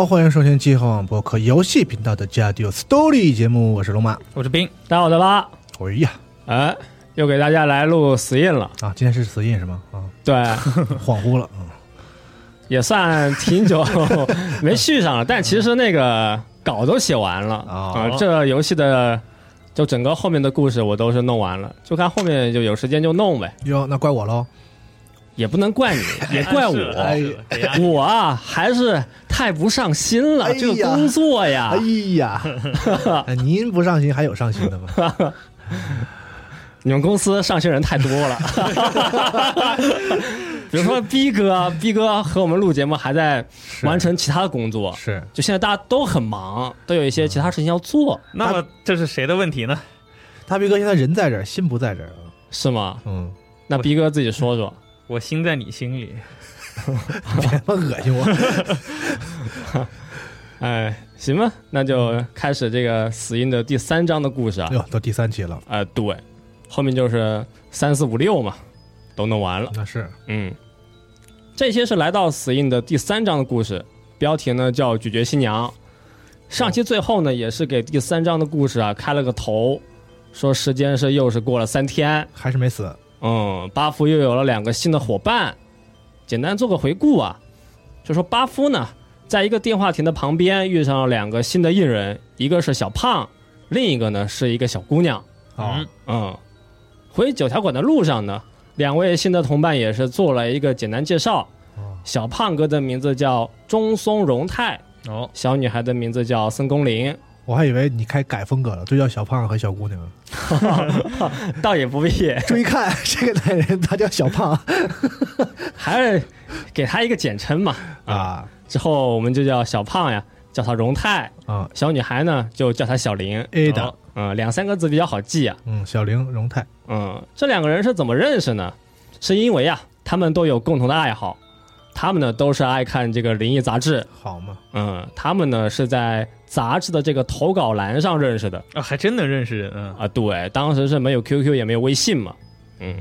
好，欢迎收听机核网博客游戏频道的《加迪 Story》节目，我是龙马。我是冰，大家好，我的八，哎呀，哎，又给大家来录死印了，啊，今天是死印是吗？啊，对，恍惚了。嗯。也算挺久 没续上了，但其实那个稿都写完了。哦。啊、这游戏的就整个后面的故事我都是弄完了，就看后面就有时间就弄呗，哟，那怪我喽。也不能怪你，也怪我。哎我啊，还是太不上心了，哎这个工作呀哎，呀，哎您不上心还有上心的吗？你们公司上心人太多了。比如说逼哥，逼哥和我们录节目还在完成其他的工作，是就现在大家都很忙，都有一些其他事情要做，那么这是谁的问题呢？大逼哥现在人在这儿，心不在这儿啊。是吗？嗯，那逼哥自己说说。我心在你心里，别他妈恶心我。哎，行吧，那就开始这个死因的第三章的故事啊。哟，到第三期了，呃，对，后面就是三四五六嘛，都弄完了。那是嗯，这些是来到死印的第三章的故事，标题呢叫《咀嚼新娘》。上期最后呢，也是给第三章的故事啊开了个头，说时间是又是过了三天，还是没死。嗯，巴夫又有了两个新的伙伴。简单做个回顾啊，就说巴夫呢，在一个电话亭的旁边遇上了两个新的艺人，一个是小胖，另一个呢是一个小姑娘。啊嗯，嗯，回九条馆的路上呢，两位新的同伴也是做了一个简单介绍。哦。小胖哥的名字叫中松荣太，哦，小女孩的名字叫森宫绫，我还以为你开改风格了，就叫小胖和小姑娘。倒也不必，注意看，这个男人他叫小胖还是给他一个简称嘛。啊之后我们就叫小胖呀，叫他荣泰；啊小女孩呢就叫她小玲。，A 的哦，嗯，两三个字比较好记啊。嗯，小玲荣泰。嗯，这两个人是怎么认识呢？是因为啊，他们都有共同的爱好，他们呢都是爱看这个灵异杂志。好嘛，嗯，他们呢是在杂志的这个投稿栏上认识的啊，还真能认识人啊！啊。对，当时是没有 QQ 也没有微信嘛。嗯，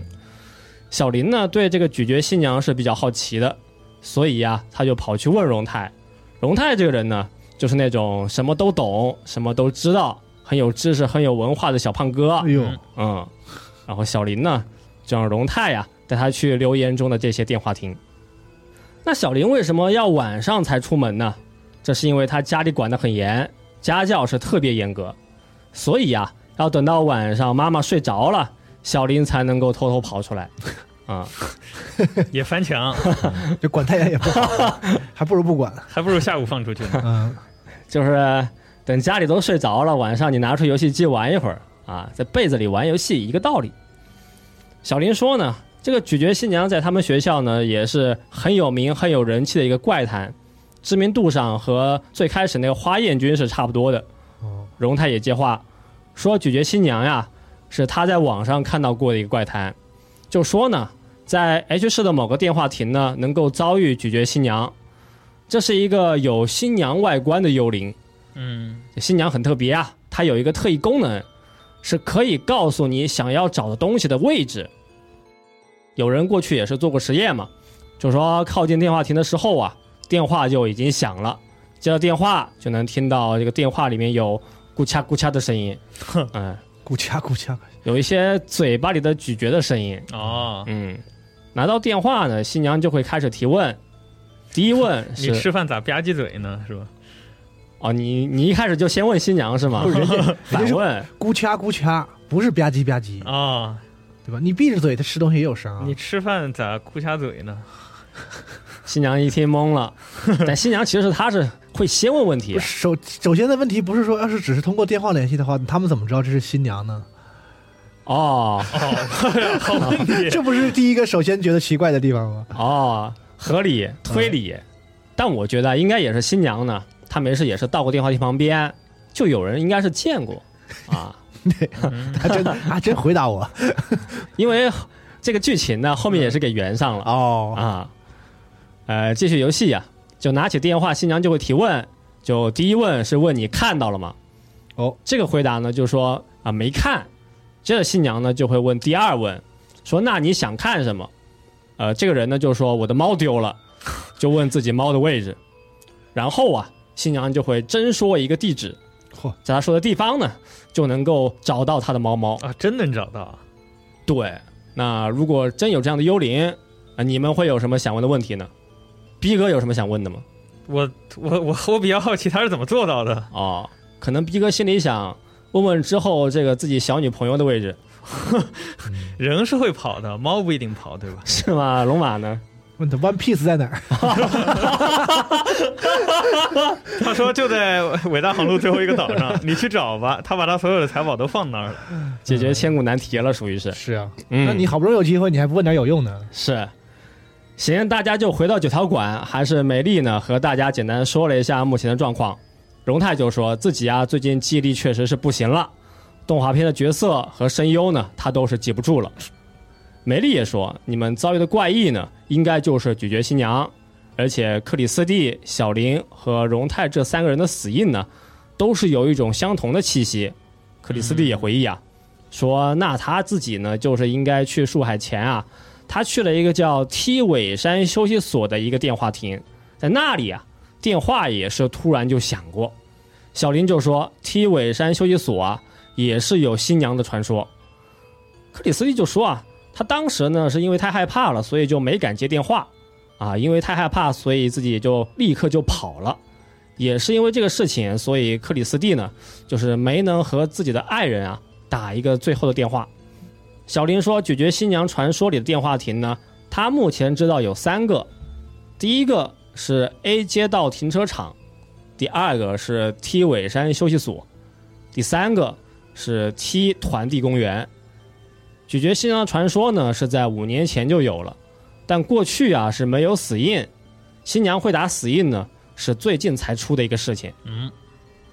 小林呢对这个咀嚼新娘是比较好奇的，所以呀，他就跑去问荣泰。荣泰这个人呢，就是那种什么都懂、什么都知道、很有知识、很有文化的小胖哥。哎呦，嗯，然后小林呢就让荣泰呀带他去留言中的这些电话亭。那小林为什么要晚上才出门呢？这是因为他家里管得很严，家教是特别严格，所以呀，要等到晚上妈妈睡着了，小林才能够偷偷跑出来。啊、也翻墙，这管太严也不好，还不如不管。还不如下午放出去呢。嗯，就是等家里都睡着了，晚上你拿出游戏机玩一会儿啊，在被子里玩游戏一个道理。小林说呢，这个咀嚼新娘在他们学校呢也是很有名、很有人气的一个怪谈，知名度上和最开始那个花艳君是差不多的。哦，荣太也接话说，咀嚼新娘呀是他在网上看到过的一个怪谈，就说呢，在 H 市的某个电话亭呢能够遭遇咀嚼新娘，这是一个有新娘外观的幽灵。嗯，新娘很特别啊，它有一个特异功能，是可以告诉你想要找的东西的位置。有人过去也是做过实验嘛，就说靠近电话亭的时候啊，电话就已经响了，接到电话就能听到这个电话里面有咕嚓咕嚓的声音，嗯，咕掐咕掐，有一些嘴巴里的咀嚼的声音，哦，嗯，拿到电话呢，新娘就会开始提问，第一问 你吃饭咋吧唧嘴呢？是吧？哦，你你一开始就先问新娘是吗？不是人家 反问。咕掐咕掐，不是吧唧吧唧，啊，对吧？你闭着嘴，他吃东西也有声啊。你吃饭咋咕掐嘴呢？新娘一听懵了，但新娘其实她是会先问问题首首先的问题不是说，要是只是通过电话联系的话，他们怎么知道这是新娘呢？哦。好问题。这不是第一个首先觉得奇怪的地方吗？哦，合理推理，但我觉得应该也是新娘呢，她没事也是到过电话亭旁边，就有人应该是见过啊，他真的还真回答我。因为这个剧情呢后面也是给圆上了哦，啊，呃，继续游戏呀、就拿起电话，新娘就会提问，就第一问是问你看到了吗？哦，这个回答呢就说啊没看，接着新娘呢就会问第二问，说那你想看什么？呃，这个人呢就说我的猫丢了，就问自己猫的位置，然后啊，新娘就会真说一个地址，嚯，在他说的地方呢，就能够找到他的猫猫。啊，真能找到啊！对，那如果真有这样的幽灵，啊，你们会有什么想问的问题呢？逼哥有什么想问的吗？我我我我比较好奇他是怎么做到的。哦，可能逼哥心里想问问之后这个自己小女朋友的位置 人是会跑的，猫不一定跑，对吧？是吗？龙马呢？问他 One Piece 在哪儿？他说就在伟大航路最后一个岛上，你去找吧。他把他所有的财宝都放那儿了。解决千古难题了，属于是。是啊，嗯，那你好不容易有机会，你还不问点有用的？是。行，大家就回到九条馆，还是美丽呢？和大家简单说了一下目前的状况。荣泰就说自己啊，最近记忆力确实是不行了，动画片的角色和声优呢，他都是记不住了。美丽也说，你们遭遇的怪异呢，应该就是咀嚼新娘，而且克里斯蒂、小林和荣泰这三个人的死印呢，都是有一种相同的气息。克里斯蒂也回忆啊，说那他自己呢，就是应该去树海前啊。他去了一个叫梯尾山休息所的一个电话亭，在那里啊，电话也是突然就响过。小林就说梯尾山休息所啊，也是有新娘的传说。克里斯蒂就说啊，他当时呢是因为太害怕了，所以就没敢接电话啊，因为太害怕，所以自己就立刻就跑了。也是因为这个事情，所以克里斯蒂呢，就是没能和自己的爱人啊打一个最后的电话。小林说：“咀嚼新娘传说里的电话亭呢，他目前知道有三个，第一个是 A 街道停车场，第二个是 T 尾山休息所，第三个是 T 团地公园。咀嚼新娘传说呢是在五年前就有了，但过去啊是没有死印，新娘会打死印呢是最近才出的一个事情。嗯，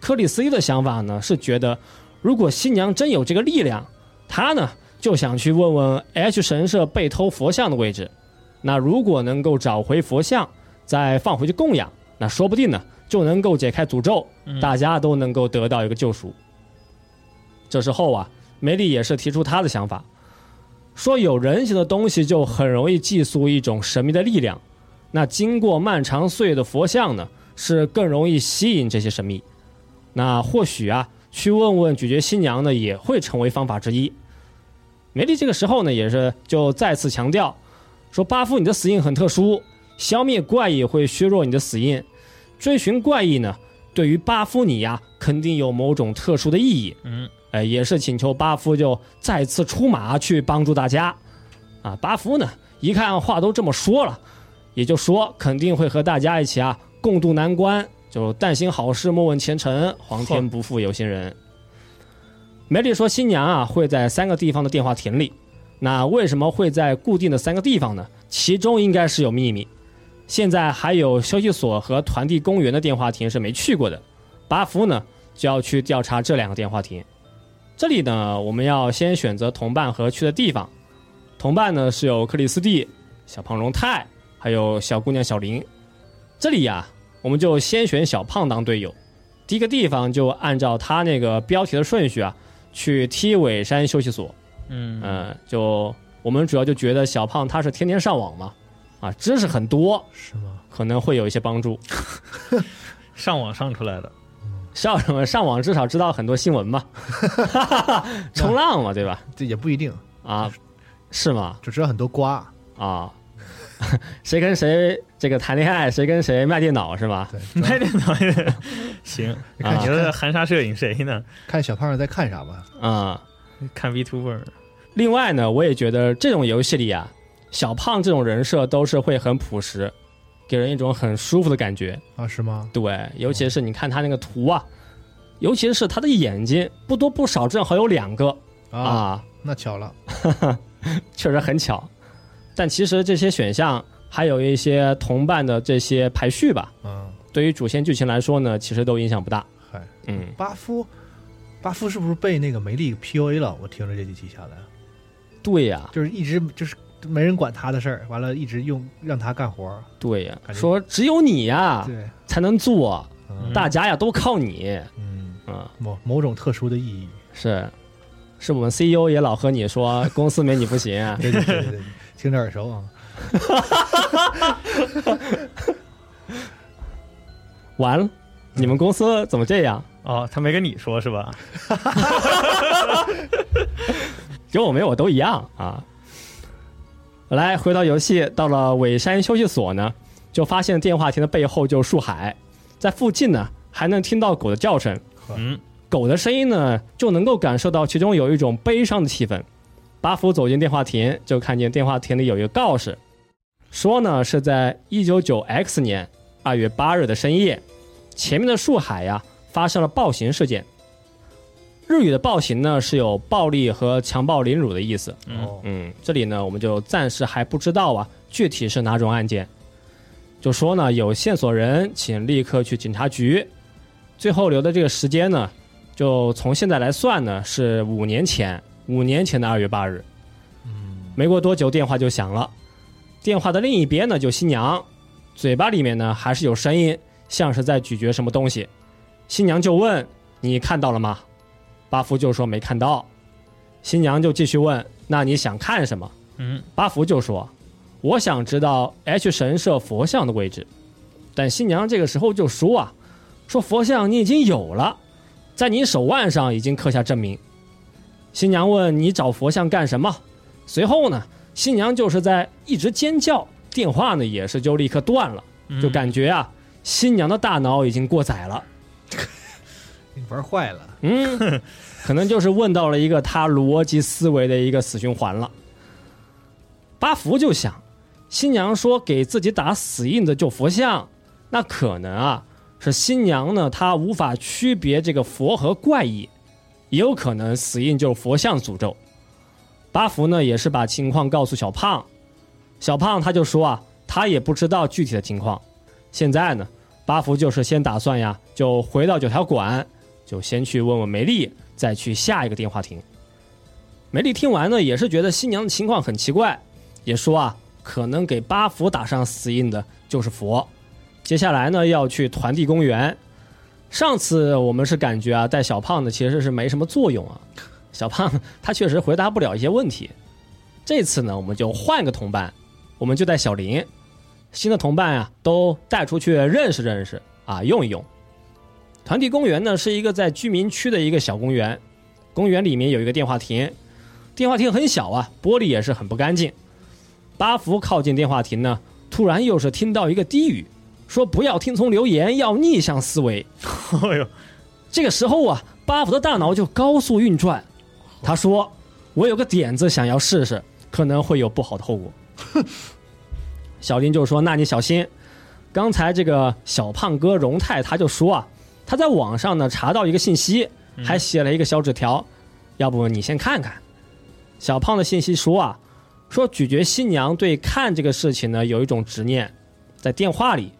克里斯蒂的想法呢是觉得，如果新娘真有这个力量，他呢。”就想去问问 H 神社被偷佛像的位置，那如果能够找回佛像，再放回去供养，那说不定呢就能够解开诅咒，大家都能够得到一个救赎。这时候啊，梅丽也是提出他的想法，说有人形的东西就很容易寄宿一种神秘的力量，那经过漫长岁月的佛像呢，是更容易吸引这些神秘。那或许啊，去问问咀嚼新娘呢，也会成为方法之一。梅丽这个时候呢，也是就再次强调，说巴夫你的死印很特殊，消灭怪异会削弱你的死印，追寻怪异呢，对于巴夫你呀，肯定有某种特殊的意义。嗯，哎，也是请求巴夫就再次出马去帮助大家。啊，巴夫呢，一看话都这么说了，也就说肯定会和大家一起啊共度难关，就但行好事，莫问前程，皇天不负有心人。梅丽说：“新娘啊，会在三个地方的电话亭里。那为什么会在固定的三个地方呢？其中应该是有秘密。现在还有休息所和团地公园的电话亭是没去过的。巴夫呢，就要去调查这两个电话亭。这里呢，我们要先选择同伴和去的地方。同伴呢是有克里斯蒂、小胖荣泰，还有小姑娘小林。这里呀，我们就先选小胖当队友。第一个地方就按照他那个标题的顺序啊。”去梯尾山休息所，嗯嗯，就我们主要就觉得小胖他是天天上网嘛，啊，知识很多，是吗？可能会有一些帮助。上网上出来的，上什么上网至少知道很多新闻嘛，冲浪嘛，对吧？这也不一定啊，是吗？只知道很多瓜啊，谁跟谁这个谈恋爱，谁跟谁卖电脑是吧？对，卖电脑也 行。啊你说含沙射影谁呢？看小胖在看啥吧。啊、看 VTuber，另外呢，我也觉得这种游戏里啊，小胖这种人设都是会很朴实，给人一种很舒服的感觉。啊，是吗？对，尤其是你看他那个图啊，尤其是他的眼睛，不多不少正好有两个啊，啊，那巧了，确实很巧。但其实这些选项还有一些同伴的这些排序吧，嗯，对于主线剧情来说呢，其实都影响不大。嗨，嗯，巴夫，巴夫是不是被那个梅丽 PUA 了？我听着这几期下来，对呀、就是一直就是没人管他的事儿，完了，一直用让他干活。对呀、说只有你呀对，才能做，嗯大家呀都靠你。嗯，嗯，某某种特殊的意义。是，是我们 CEO 也老和你说公司没你不行对对对对，听着耳熟啊。完了，你们公司怎么这样？哦，他没跟你说是吧？有我没我都一样啊。来，回到游戏，到了尾山休息所呢，就发现电话亭的背后就是树海，在附近呢还能听到狗的叫声。嗯，狗的声音呢，就能够感受到其中有一种悲伤的气氛。巴福走进电话亭，就看见电话亭里有一个告示，说呢是在一九九 X 年二月八日的深夜，前面的树海呀发生了暴行事件。日语的暴行呢是有暴力和强暴凌辱的意思。哦，嗯，这里呢我们就暂时还不知道啊，具体是哪种案件。就说呢有线索人，请立刻去警察局。最后留的这个时间呢，就从现在来算呢是五年前，五年前的二月八日。嗯，没过多久，电话就响了。电话的另一边呢，就新娘，嘴巴里面呢还是有声音，像是在咀嚼什么东西。新娘就问：“你看到了吗？”巴福就说没看到。新娘就继续问：“那你想看什么？”嗯，巴福就说：“我想知道 H 神社佛像的位置。”但新娘这个时候就说啊：“说佛像你已经有了，在你手腕上已经刻下证明。”新娘问：“你找佛像干什么？”随后呢，新娘就是在一直尖叫，电话呢也是就立刻断了，就感觉啊，新娘的大脑已经过载了。你 玩坏了。嗯，可能就是问到了一个他逻辑思维的一个死循环了。巴福就想，新娘说给自己打死印的就佛像，那可能啊是新娘呢她无法区别这个佛和怪异，也有可能死印就是佛像诅咒。巴福呢也是把情况告诉小胖，小胖他就说啊他也不知道具体的情况，现在呢巴福就是先打算呀就回到九条馆。就先去问问梅丽，再去下一个电话亭。梅丽听完呢，也是觉得新娘的情况很奇怪，也说啊，可能给巴福打上死印的就是佛。接下来呢，要去团地公园。上次我们是感觉啊，带小胖的其实是没什么作用啊，小胖他确实回答不了一些问题。这次呢，我们就换个同伴，我们就带小林，新的同伴啊，都带出去认识认识啊，用一用。团体公园呢是一个在居民区的一个小公园，公园里面有一个电话亭，电话亭很小啊，玻璃也是很不干净。巴福靠近电话亭呢，突然又是听到一个低语，说不要听从流言，要逆向思维。哎呦，这个时候啊，巴福的大脑就高速运转，他说：“我有个点子想要试试，可能会有不好的后果。”小林就说：“那你小心。”刚才这个小胖哥荣泰他就说啊。他在网上呢查到一个信息，还写了一个小纸条，要不你先看看。小胖的信息说啊，说咀嚼新娘对看这个事情呢有一种执念，在电话里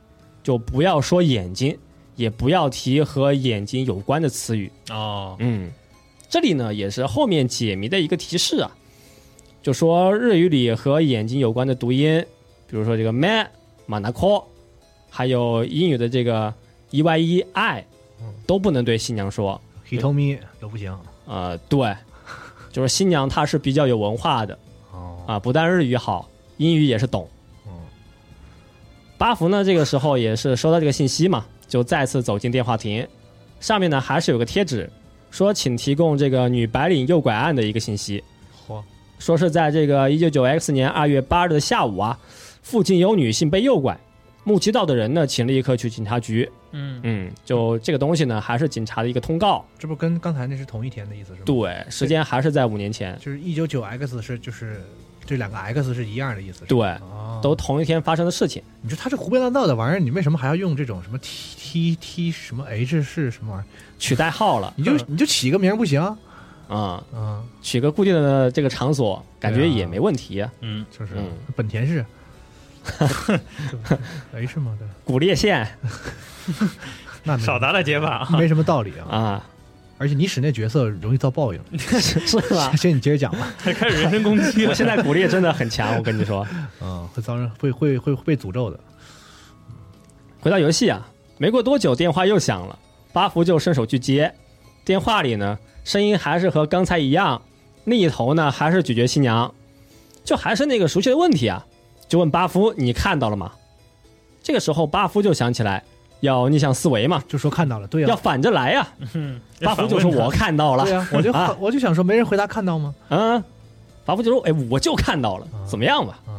就不要说眼睛，也不要提和眼睛有关的词语。哦，嗯，这里呢也是后面解谜的一个提示啊，就说日语里和眼睛有关的读音，比如说这个 man、马纳科，还有英语的这个 e y e i。都不能对新娘说 He told me 都不行。呃，对，就是新娘她是比较有文化的哦，啊，不但日语好，英语也是懂。嗯，巴福呢，这个时候也是收到这个信息嘛，就再次走进电话亭，上面呢还是有个贴纸，说请提供这个女白领诱拐案的一个信息。嚯，说是在这个一九九 X 年二月八日的下午啊，附近有女性被诱拐，目击到的人呢，请立刻去警察局。嗯嗯，就这个东西呢，还是警察的一个通告。这不跟刚才那是同一天的意思是吗？，对，时间还是在五年前。就是一九九 X 是就是这两个 X 是一样的意思。对，哦，都同一天发生的事情。你说他这胡编乱造的玩意儿，你为什么还要用这种什么 T T T 什么 H 是什么玩意儿？取代号了，你就 你就起个名不行？啊、嗯，取个固定的这个场所，感觉也没问题啊。嗯，就是嗯本田市，H 吗，对，古裂县 那少打打结巴啊。没什么道理啊。啊，而且你使那角色容易遭报应。是 是吧？行，你接着讲吧。开始人身攻击了。我现在鼓励真的很强，我跟你说。嗯，会遭人会会会会被诅咒的。回到游戏啊，没过多久电话又响了，巴福就伸手去接，电话里呢声音还是和刚才一样，另一头呢还是咀嚼新娘，就还是那个熟悉的问题啊，就问巴夫你看到了吗？这个时候巴夫就想起来，要逆向思维嘛，就说看到了，对呀、要反着来呀。嗯，巴福就说我看到了对，呀、我就、啊我就想说，没人回答看到吗？嗯，巴福就说，哎，我就看到了，怎么样吧？嗯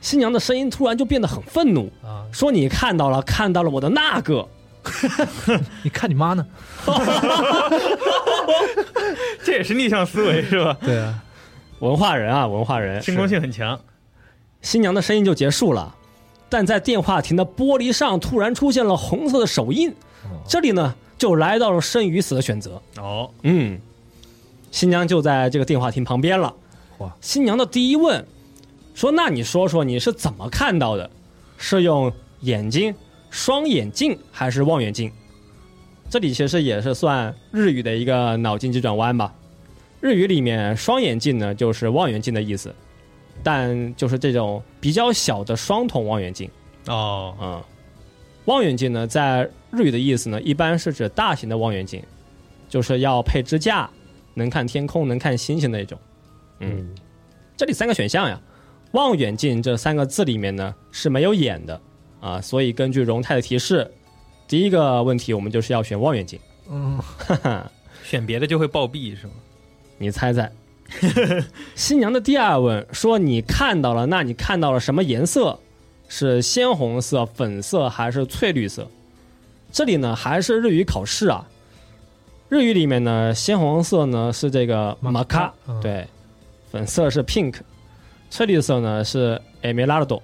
新娘的声音突然就变得很愤怒，啊，说你看到了，看到了我的那个。你看你妈呢？这也是逆向思维是吧？对啊，文化人啊，文化人，进攻性很强。新娘的声音就结束了，但在电话亭的玻璃上突然出现了红色的手印，这里呢就来到了生与死的选择。哦，嗯，新娘就在这个电话亭旁边了。哇新娘的第一问说：“那你说说你是怎么看到的？是用眼睛、双眼镜还是望远镜？”这里其实也是算日语的一个脑筋急转弯吧。日语里面双眼镜呢就是望远镜的意思，但就是这种比较小的双筒望远镜。哦，嗯，望远镜呢，在日语的意思呢，一般是指大型的望远镜，就是要配支架，能看天空、能看星星那种。嗯，这里三个选项呀，望远镜这三个字里面呢是没有眼的啊，所以根据荣泰的提示，第一个问题我们就是要选望远镜。嗯，哈哈，选别的就会暴毙是吗？你猜猜？新娘的第二问说：“你看到了，那你看到了什么颜色？是鲜红色、粉色还是翠绿色？”这里呢还是日语考试啊。日语里面呢，鲜红色呢是这个马马卡对，粉色是 pink，翠绿色呢是 emerald，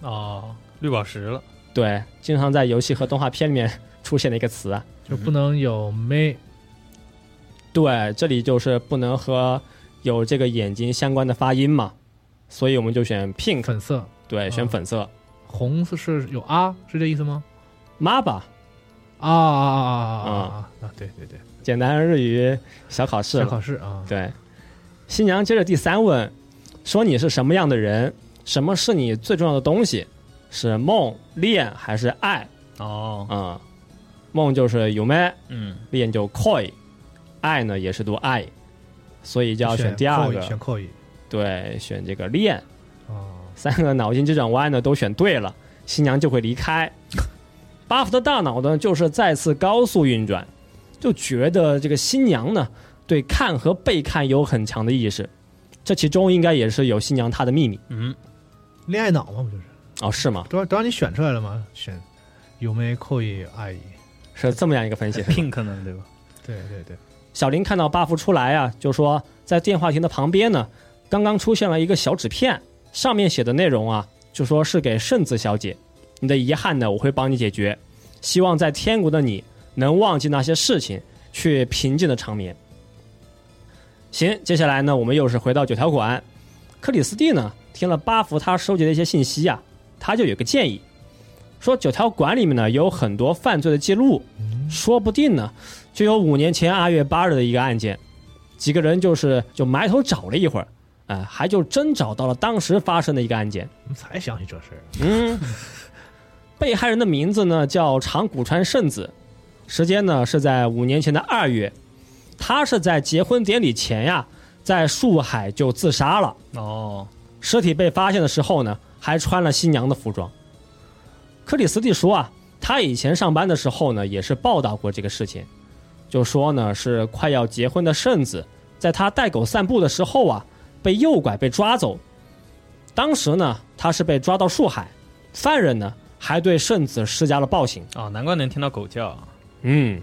哦，绿宝石了。对，经常在游戏和动画片里面出现的一个词啊。就不能有没对，这里就是不能和有这个眼睛相关的发音嘛，所以我们就选 pink，粉色，对，选嗯粉色。红色是有啊，是这意思吗？妈吧，啊啊啊啊啊啊啊！对对对，简单日语小考试小。考试啊，对，新娘接着第三问，说你是什么样的人？什么是你最重要的东西？是梦、恋还是爱？哦，嗯、梦就是有妹，嗯，恋就 koi，爱呢也是读爱，所以就要选第二个。选扣一对，选这个恋。啊，三个脑筋急转弯呢都选对了，新娘就会离开。巴福的大脑呢就是再次高速运转，就觉得这个新娘呢对看和被看有很强的意识，这其中应该也是有新娘她的秘密嗯，恋爱脑嘛，不就是哦，是吗？都让都让你选出来了吗？选有没扣一爱意？是这么样一个分析。pink 呢，对吧？对对对，小林看到巴福出来啊，就说在电话亭的旁边呢，刚刚出现了一个小纸片，上面写的内容啊，就说是给圣子小姐，你的遗憾呢，我会帮你解决，希望在天国的你能忘记那些事情，去平静的长眠。行，接下来呢，我们又是回到九条馆，克里斯蒂呢，听了巴福他收集的一些信息啊，他就有个建议，说九条馆里面呢有很多犯罪的记录，说不定呢。就有五年前二月八日的一个案件，几个人就是就埋头找了一会儿，哎、还就真找到了当时发生的一个案件。我们才想起这事儿。嗯，被害人的名字呢叫长谷川圣子，时间呢是在五年前的二月，他是在结婚典礼前呀，在树海就自杀了。哦，尸体被发现的时候呢，还穿了新娘的服装。克里斯蒂说啊，他以前上班的时候呢，也是报道过这个事情，就说呢是快要结婚的圣子，在他带狗散步的时候啊，被诱拐被抓走。当时呢，他是被抓到树海，犯人呢还对圣子施加了暴行。哦，难怪能听到狗叫。嗯，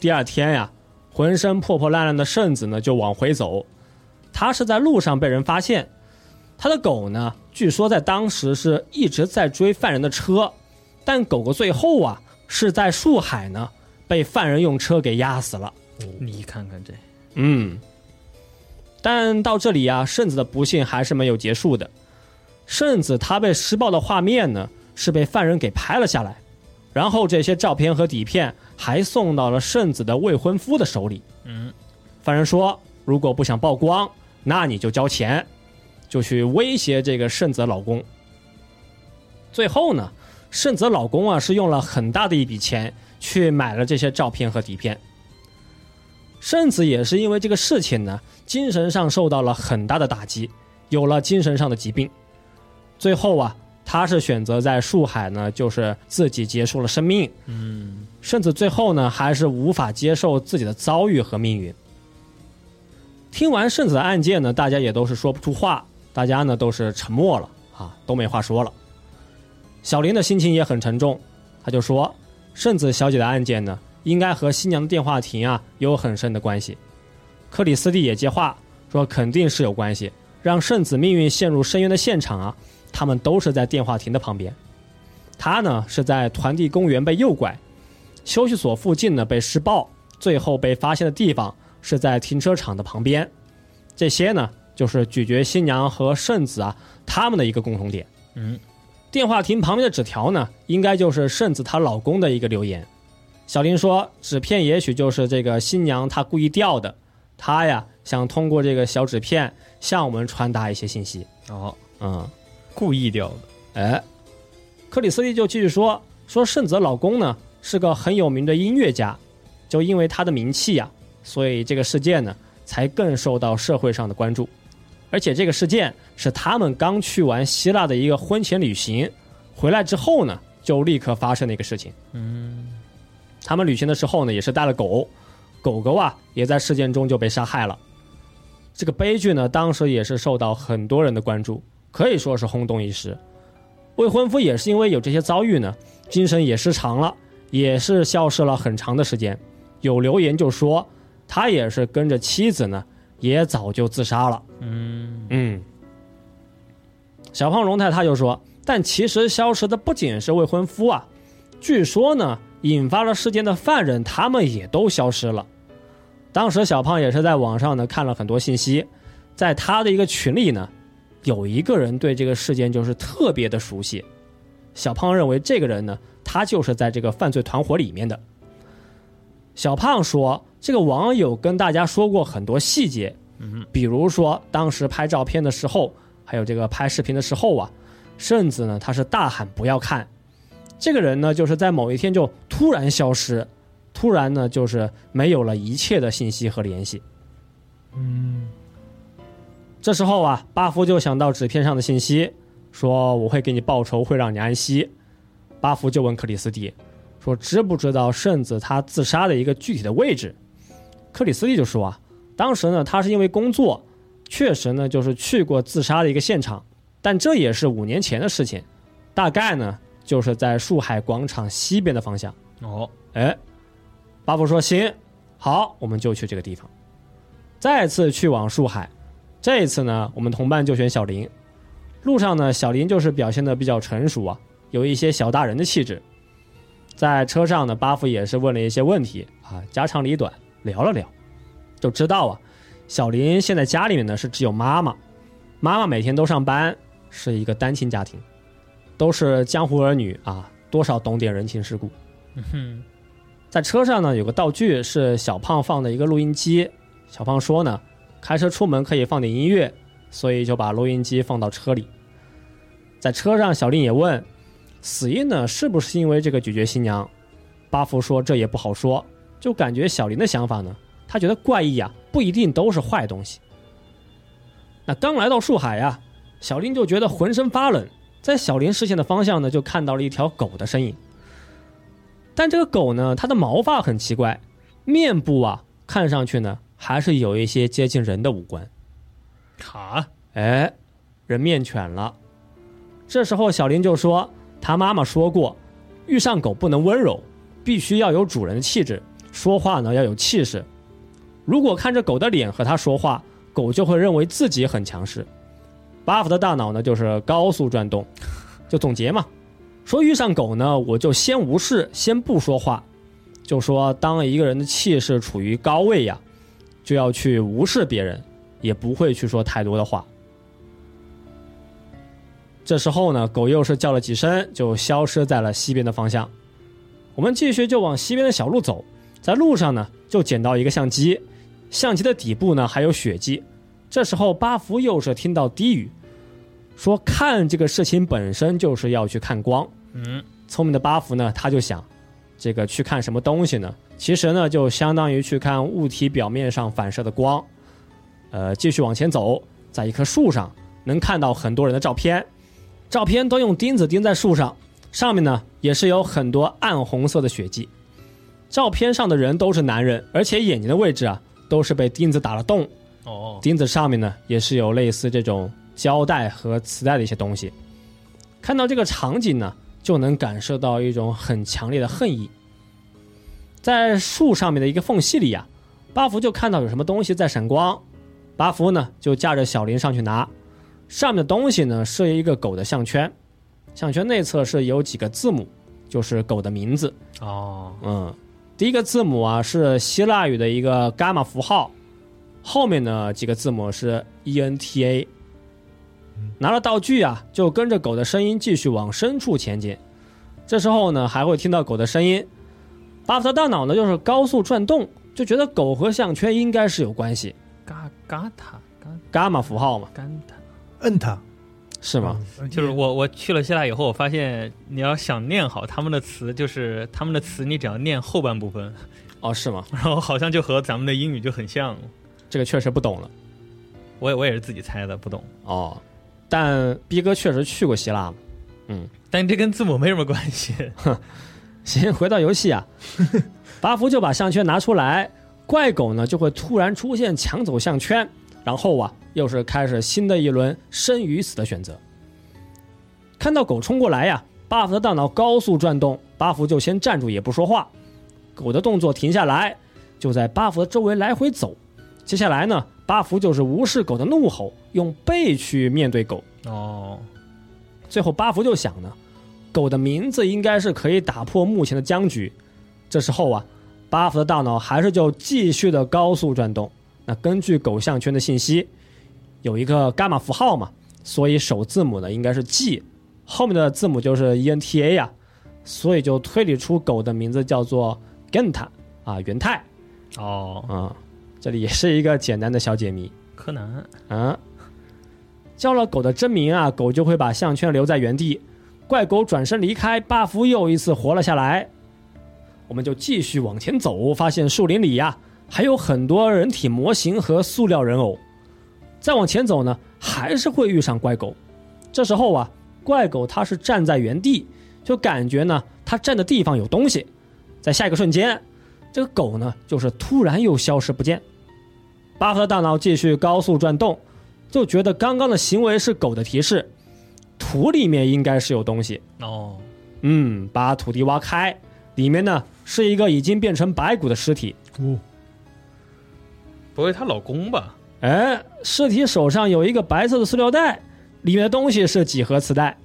第二天呀，浑身破破烂烂的圣子呢就往回走，他是在路上被人发现，他的狗呢，据说在当时是一直在追犯人的车，但狗狗最后啊是在树海呢被犯人用车给压死了。你看看这，嗯，但到这里啊，圣子的不幸还是没有结束的。圣子他被施暴的画面呢，是被犯人给拍了下来，然后这些照片和底片还送到了圣子的未婚夫的手里。嗯，犯人说，如果不想曝光，那你就交钱，就去威胁这个圣子的老公。最后呢，圣子的老公啊是用了很大的一笔钱去买了这些照片和底片。圣子也是因为这个事情呢，精神上受到了很大的打击，有了精神上的疾病。最后啊，他他是选择在树海呢，就是自己结束了生命，嗯，甚至最后呢，还是无法接受自己的遭遇和命运。听完圣子的案件呢，大家也都是说不出话，大家呢都是沉默了啊，都没话说了。小林的心情也很沉重，他就说：“圣子小姐的案件呢，应该和新娘的电话亭啊有很深的关系。”克里斯蒂也接话说：“肯定是有关系，让圣子命运陷入深渊的现场啊，他们都是在电话亭的旁边。他呢是在团地公园被诱拐，休息所附近呢被施暴，最后被发现的地方。”是在停车场的旁边，这些呢就是咀嚼新娘和圣子啊他们的一个共同点。嗯，电话亭旁边的纸条呢，应该就是圣子她老公的一个留言。小林说，纸片也许就是这个新娘她故意掉的，她呀想通过这个小纸片向我们传达一些信息。哦，嗯，故意掉的，哎，克里斯蒂就继续说，说圣子老公呢是个很有名的音乐家，就因为他的名气呀。所以这个事件呢，才更受到社会上的关注，而且这个事件是他们刚去完希腊的一个婚前旅行，回来之后呢，就立刻发生的一个事情。嗯，他们旅行的时候呢，也是带了狗，狗狗啊也在事件中就被杀害了。这个悲剧呢，当时也是受到很多人的关注，可以说是轰动一时。未婚夫也是因为有这些遭遇呢，精神也失常了，也是消失了很长的时间。有留言就说。他也是跟着妻子呢，也早就自杀了。嗯嗯，小胖荣太他就说，但其实消失的不仅是未婚夫啊，据说呢，引发了事件的犯人他们也都消失了。当时小胖也是在网上呢看了很多信息，在他的一个群里呢，有一个人对这个事件就是特别的熟悉。小胖认为这个人呢，他就是在这个犯罪团伙里面的。小胖说：“这个网友跟大家说过很多细节，嗯，比如说当时拍照片的时候，还有这个拍视频的时候啊，甚至呢他是大喊不要看。这个人呢就是在某一天就突然消失，突然呢就是没有了一切的信息和联系。嗯，这时候啊，巴夫就想到纸片上的信息，说我会给你报仇，会让你安息。巴夫就问克里斯蒂。”说知不知道圣子他自杀的一个具体的位置？克里斯蒂就说啊，当时呢他是因为工作，确实呢就是去过自杀的一个现场，但这也是五年前的事情，大概呢就是在树海广场西边的方向。哦，哎，巴布说行，好，我们就去这个地方，再次去往树海。这一次呢，我们同伴就选小林。路上呢，小林就是表现的比较成熟啊，有一些小大人的气质。在车上呢，巴夫也是问了一些问题啊，家长里短聊了聊，就知道啊，小林现在家里面呢是只有妈妈，妈妈每天都上班，是一个单亲家庭，都是江湖儿女啊，多少懂点人情世故。哼，在车上呢有个道具是小胖放的一个录音机，小胖说呢，开车出门可以放点音乐，所以就把录音机放到车里。在车上，小林也问。死因呢，是不是因为这个咀嚼新娘？巴福说这也不好说，就感觉小林的想法呢，他觉得怪异啊，不一定都是坏东西。那刚来到树海呀，小林就觉得浑身发冷，在小林视线的方向呢，就看到了一条狗的身影。但这个狗呢，它的毛发很奇怪，面部啊，看上去呢，还是有一些接近人的五官。卡，哎，人面犬了。这时候小林就说。他妈妈说过，遇上狗不能温柔，必须要有主人的气质，说话呢要有气势。如果看着狗的脸和它说话，狗就会认为自己很强势。巴夫的大脑呢就是高速转动，就总结嘛，说遇上狗呢，我就先无视，先不说话，就说当一个人的气势处于高位呀，就要去无视别人，也不会去说太多的话。这时候呢，狗又是叫了几声，就消失在了西边的方向。我们继续就往西边的小路走，在路上呢，就捡到一个相机，相机的底部呢还有血迹。这时候巴福又是听到低语，说看这个事情本身就是要去看光。嗯，聪明的巴福呢，他就想，这个去看什么东西呢？其实呢，就相当于去看物体表面上反射的光。呃，继续往前走，在一棵树上能看到很多人的照片。照片都用钉子钉在树上，上面呢也是有很多暗红色的血迹。照片上的人都是男人，而且眼睛的位置啊都是被钉子打了洞，哦，钉子上面呢也是有类似这种胶带和磁带的一些东西。看到这个场景呢，就能感受到一种很强烈的恨意。在树上面的一个缝隙里呀、巴福就看到有什么东西在闪光，巴福呢就架着小林上去拿，上面的东西呢是一个狗的项圈，项圈内侧是有几个字母，就是狗的名字。哦，嗯，第一个字母啊是希腊语的一个伽马符号，后面呢几个字母是 E ENTA。拿了道具啊，就跟着狗的声音继续往深处前进。这时候呢，还会听到狗的声音。巴福特大脑呢就是高速转动，就觉得狗和项圈应该是有关系，嘎嘎塔嘎伽马符号嘛，干塔。摁它是吗？？嗯就是我我去了希腊以后，我发现你要想念好他们的词，就是他们的词，你只要念后半部分，哦，是吗？然后好像就和咱们的英语就很像。这个确实不懂了。我也我也是自己猜的，不懂。哦，但逼哥确实去过希腊嗯。但这跟字母没什么关系。行，回到游戏啊，巴福就把项圈拿出来，怪狗呢就会突然出现抢走项圈，然后啊又是开始新的一轮生与死的选择。看到狗冲过来呀，巴福的大脑高速转动，巴福就先站住也不说话，狗的动作停下来，就在巴福的周围来回走。接下来呢，巴福就是无视狗的怒吼，用背去面对狗。哦，最后巴福就想呢，狗的名字应该是可以打破目前的僵局。这时候啊，巴福的大脑还是就继续的高速转动。那根据狗项圈的信息，有一个伽马符号嘛，所以首字母呢应该是 G，后面的字母就是 ENTA 呀、所以就推理出狗的名字叫做 Genta 啊，元太哦，嗯。这里也是一个简单的小解谜。柯南。啊，叫了狗的真名啊，狗就会把项圈留在原地。怪狗转身离开，巴福又一次活了下来。我们就继续往前走，发现树林里呀、还有很多人体模型和塑料人偶。再往前走呢，还是会遇上怪狗。这时候啊，怪狗它是站在原地，就感觉呢，它站的地方有东西。在下一个瞬间，这个狗呢，就是突然又消失不见。巴赫的大脑继续高速转动，就觉得刚刚的行为是狗的提示，土里面应该是有东西。哦，嗯，把土地挖开，里面呢是一个已经变成白骨的尸体。哦，不会她老公吧？哎，尸体手上有一个白色的塑料袋，里面的东西是几盒磁带，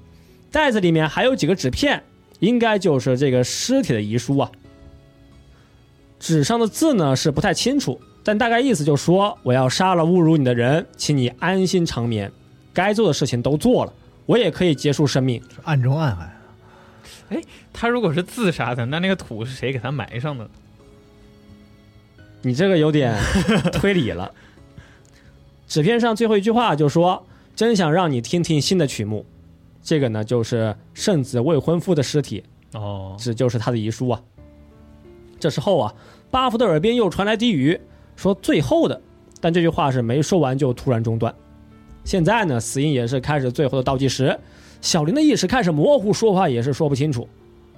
袋子里面还有几个纸片，应该就是这个尸体的遗书啊。纸上的字呢是不太清楚，但大概意思就说我要杀了侮辱你的人，请你安心长眠，该做的事情都做了，我也可以结束生命。暗中暗海。他如果是自杀的，那那个土是谁给他埋上的？你这个有点 推理了。纸片上最后一句话就说：“真想让你听听新的曲目。”这个呢，就是圣子未婚夫的尸体，哦，这就是他的遗书啊。这时候啊，巴福的耳边又传来低语，说最后的，但这句话是没说完就突然中断。现在呢，死因也是开始最后的倒计时，小林的意识开始模糊，说话也是说不清楚。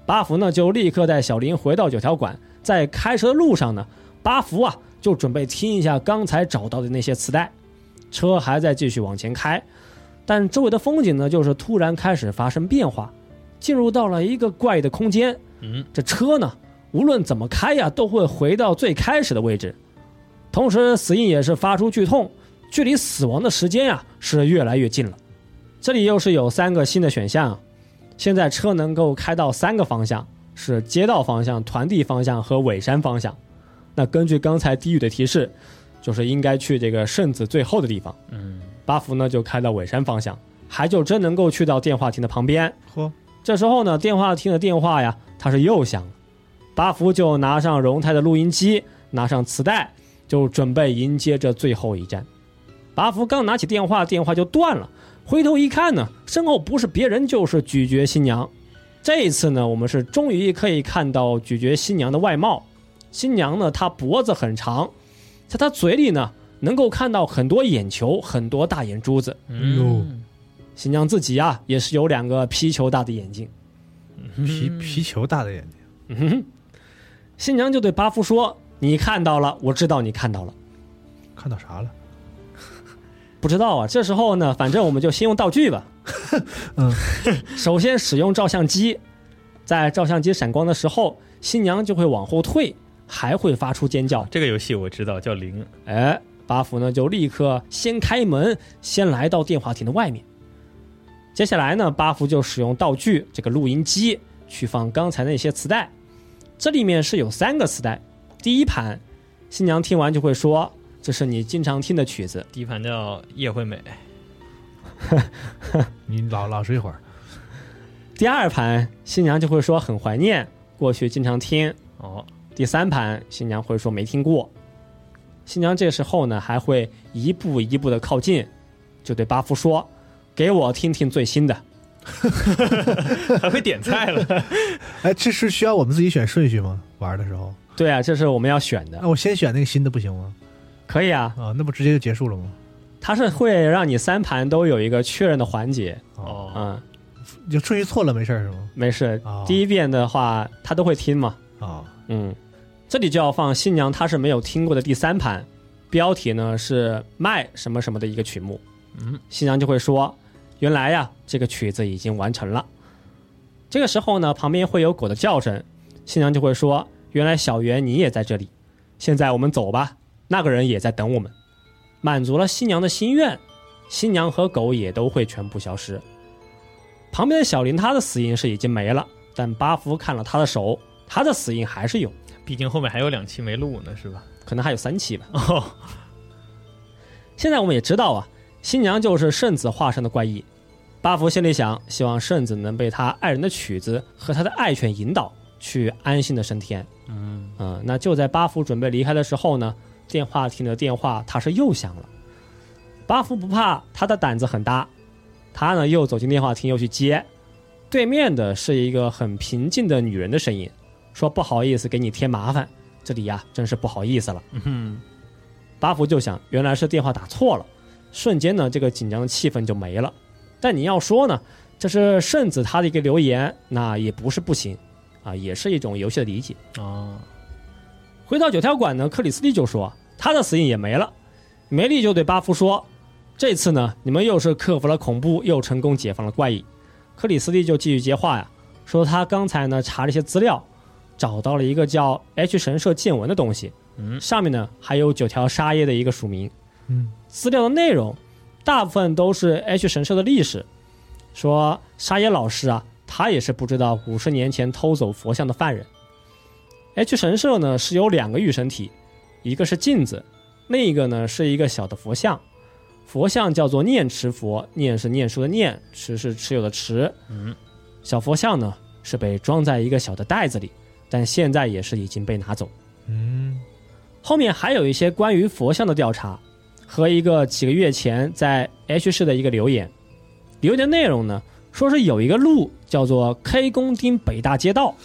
巴福呢就立刻带小林回到九条馆，在开车的路上呢，巴福啊就准备听一下刚才找到的那些磁带。车还在继续往前开，但周围的风景呢就是突然开始发生变化，进入到了一个怪异的空间。嗯，这车呢，无论怎么开呀，都会回到最开始的位置。同时，死因也是发出剧痛，距离死亡的时间呀是越来越近了。这里又是有三个新的选项，现在车能够开到三个方向，是街道方向、团地方向和尾山方向。那根据刚才低语的提示，就是应该去这个圣子最后的地方。嗯，巴福呢就开到尾山方向，还就真能够去到电话亭的旁边。嚯，这时候呢，电话亭的电话呀，它是又响了。巴福就拿上荣泰的录音机，拿上磁带，就准备迎接这最后一站。巴福刚拿起电话，电话就断了。回头一看呢，身后不是别人，就是咀嚼新娘。这一次呢，我们是终于可以看到咀嚼新娘的外貌。新娘呢，她脖子很长，在她嘴里呢，能够看到很多眼球，很多大眼珠子。嗯，新娘自己啊也是有两个皮球大的眼睛。皮皮球大的眼睛，嗯哼，新娘就对巴夫说：“你看到了，我知道你看到了。看到啥了？不知道啊，这时候呢，反正我们就先用道具吧。嗯，首先使用照相机，在照相机闪光的时候，新娘就会往后退，还会发出尖叫。这个游戏我知道叫零，哎，巴福呢就立刻先开门，先来到电话亭的外面。接下来呢，巴福就使用道具这个录音机去放刚才那些磁带，这里面是有三个磁带。第一盘，新娘听完就会说：“这是你经常听的曲子。第一盘叫《叶惠美》，你老老实一会儿。”第二盘，新娘就会说：“很怀念，过去经常听。哦，”第三盘，新娘会说：“没听过。”新娘这时候呢，还会一步一步的靠近，就对巴夫说：“给我听听最新的。”还会点菜了。哎，这是需要我们自己选顺序吗？玩的时候，对啊，这是我们要选的那，我先选那个新的不行吗？可以啊。啊，那不直接就结束了吗？它是会让你三盘都有一个确认的环节，哦，哦，嗯，就顺序错了没事儿是吗？没事哦。第一遍的话，他都会听嘛，啊，嗯，这里就要放新娘她是没有听过的第三盘，标题呢是卖什么什么的一个曲目，嗯，新娘就会说，原来呀这个曲子已经完成了。这个时候呢，旁边会有狗的叫声，新娘就会说，原来小圆你也在这里，现在我们走吧，那个人也在等我们。满足了新娘的心愿，新娘和狗也都会全部消失。旁边的小林他的死因是已经没了，但巴夫看了他的手，他的死因还是有，毕竟后面还有两期没录呢，是吧？可能还有三期吧。哦，现在我们也知道啊，新娘就是圣子化身的怪异。巴福心里想，希望圣子能被他爱人的曲子和他的爱犬引导，去安心的升天。嗯，嗯，那就在巴福准备离开的时候呢，电话亭的电话他是又响了。巴福不怕，他的胆子很大，他呢又走进电话亭又去接，对面的是一个很平静的女人的声音，说不好意思给你添麻烦，这里呀真是不好意思了。嗯，巴福就想，原来是电话打错了，瞬间呢，这个紧张的气氛就没了。但你要说呢，这是圣子他的一个留言，那也不是不行，啊，也是一种游戏的理解。哦，回到九条馆呢，克里斯蒂就说他的死因也没了。梅丽就对巴福说：“这次呢，你们又是克服了恐怖，又成功解放了怪异。”克里斯蒂就继续接话呀，说他刚才呢查了一些资料，找到了一个叫 H 神社见闻的东西，嗯，上面呢还有九条沙耶的一个署名。嗯，资料的内容大部分都是 H 神社的历史，说沙耶老师啊，他也是不知道五十年前偷走佛像的犯人。H 神社呢是有两个御神体，一个是镜子，另一个呢是一个小的佛像。佛像叫做念持佛，念是念书的念，持是持有的持。嗯，小佛像呢是被装在一个小的袋子里，但现在也是已经被拿走。嗯，后面还有一些关于佛像的调查，和一个几个月前在 H 市的一个留言。留言内容呢，说是有一个路叫做 K 公町北大街道，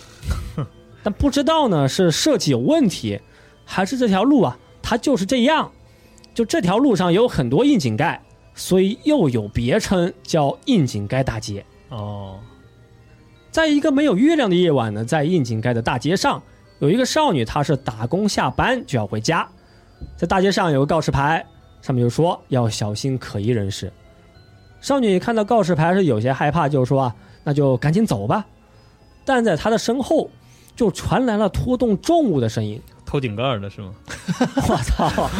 但不知道呢是设计有问题，还是这条路啊它就是这样。就这条路上有很多窨井盖，所以又有别称叫窨井盖大街。哦，在一个没有月亮的夜晚呢，在应井盖的大街上，有一个少女，她是打工下班就要回家，在大街上有个告示牌，上面就说要小心可疑人士。少女看到告示牌是有些害怕，就说啊，那就赶紧走吧。但在她的身后，就传来了拖动重物的声音。偷井盖的是吗？我操！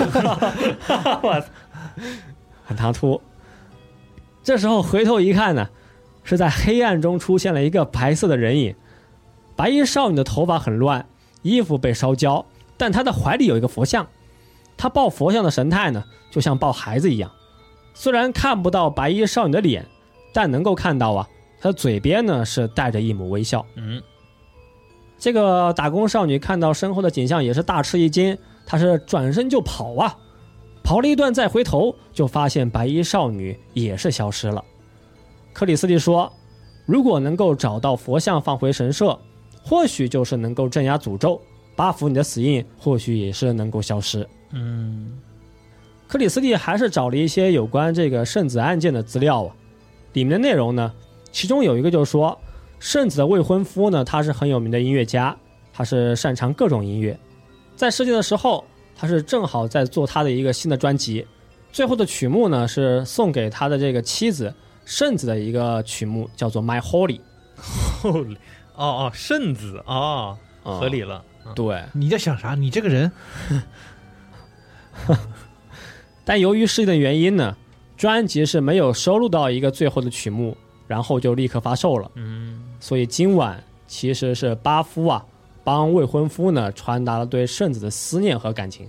我操，很唐突。这时候回头一看呢，是在黑暗中出现了一个白色的人影。白衣少女的头发很乱，衣服被烧焦，但她的怀里有一个佛像。她抱佛像的神态呢，就像抱孩子一样。虽然看不到白衣少女的脸，但能够看到啊，她的嘴边呢是带着一抹微笑。嗯，这个打工少女看到身后的景象也是大吃一惊，她是转身就跑啊，跑了一段再回头，就发现白衣少女也是消失了。克里斯蒂说：“如果能够找到佛像放回神社，或许就是能够镇压诅咒，巴福你的死印或许也是能够消失。”嗯，克里斯蒂还是找了一些有关这个圣子案件的资料啊，里面的内容呢，其中有一个就是说，圣子的未婚夫呢，他是很有名的音乐家，他是擅长各种音乐，在世界的时候，他是正好在做他的一个新的专辑，最后的曲目呢是送给他的这个妻子圣子的一个曲目，叫做《My Holy》。Holy，哦哦，圣子哦，啊合理了。嗯对，你在想啥？你这个人 但由于事情的原因呢，专辑是没有收录到一个最后的曲目，然后就立刻发售了。嗯，所以今晚其实是巴夫啊帮未婚夫呢传达了对圣子的思念和感情。